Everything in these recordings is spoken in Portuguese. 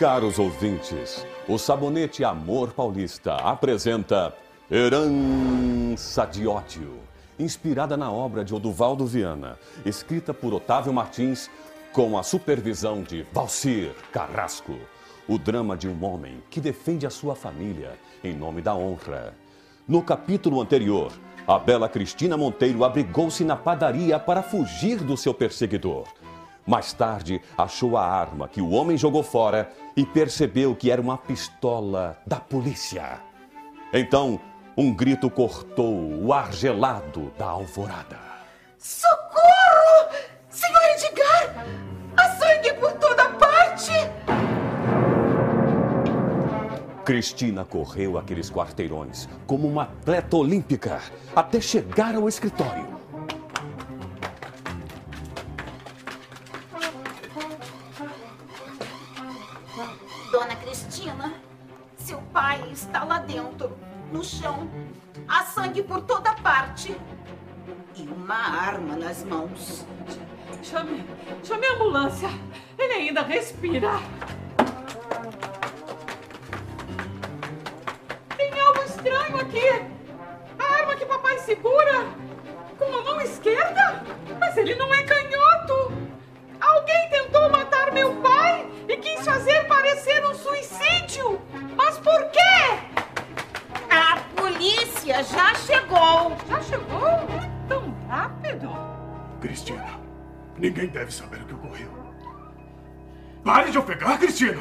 Caros ouvintes, o Sabonete Amor Paulista apresenta Herança de Ódio, inspirada na obra de Oduvaldo Viana, escrita por Otávio Martins, com a supervisão de Valcir Carrasco. O drama de um homem que defende a sua família em nome da honra. No capítulo anterior, a bela Cristina Monteiro abrigou-se na padaria para fugir do seu perseguidor. Mais tarde, achou a arma que o homem jogou fora e percebeu que era uma pistola da polícia. Então, um grito cortou o ar gelado da alvorada. Socorro! Senhor Edgar! Há sangue por toda parte! Cristina correu aqueles quarteirões como uma atleta olímpica até chegar ao escritório. Dona Cristina, seu pai está lá dentro, no chão. Há sangue por toda parte. E uma arma nas mãos. Chame, chame a ambulância. Ele ainda respira. Tem algo estranho aqui. A arma que papai segura com a mão esquerda? Mas ele não é canhoto. Cristina, ninguém deve saber o que ocorreu. Pare de ofegar, Cristina!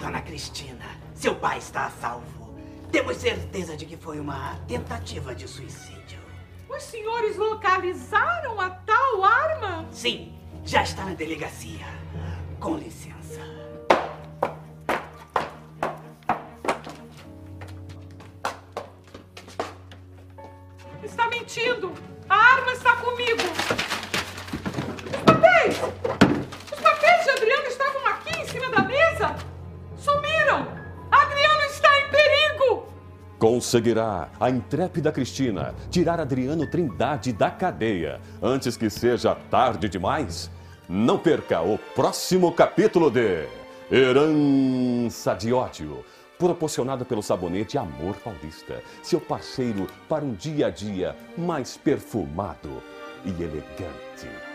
Dona Cristina, seu pai está a salvo. Temos certeza de que foi uma tentativa de suicídio. Os senhores localizaram a tal arma? Sim, já está na delegacia. Com licença. Está mentindo! A arma está comigo! Os papéis! Os papéis de Adriano estavam aqui em cima da mesa! Sumiram! Adriano está em perigo! Conseguirá a intrépida Cristina tirar Adriano Trindade da cadeia antes que seja tarde demais? Não perca o próximo capítulo de Herança de Ódio, proporcionada pelo sabonete Amor Paulista, seu parceiro para um dia a dia mais perfumado e elegante.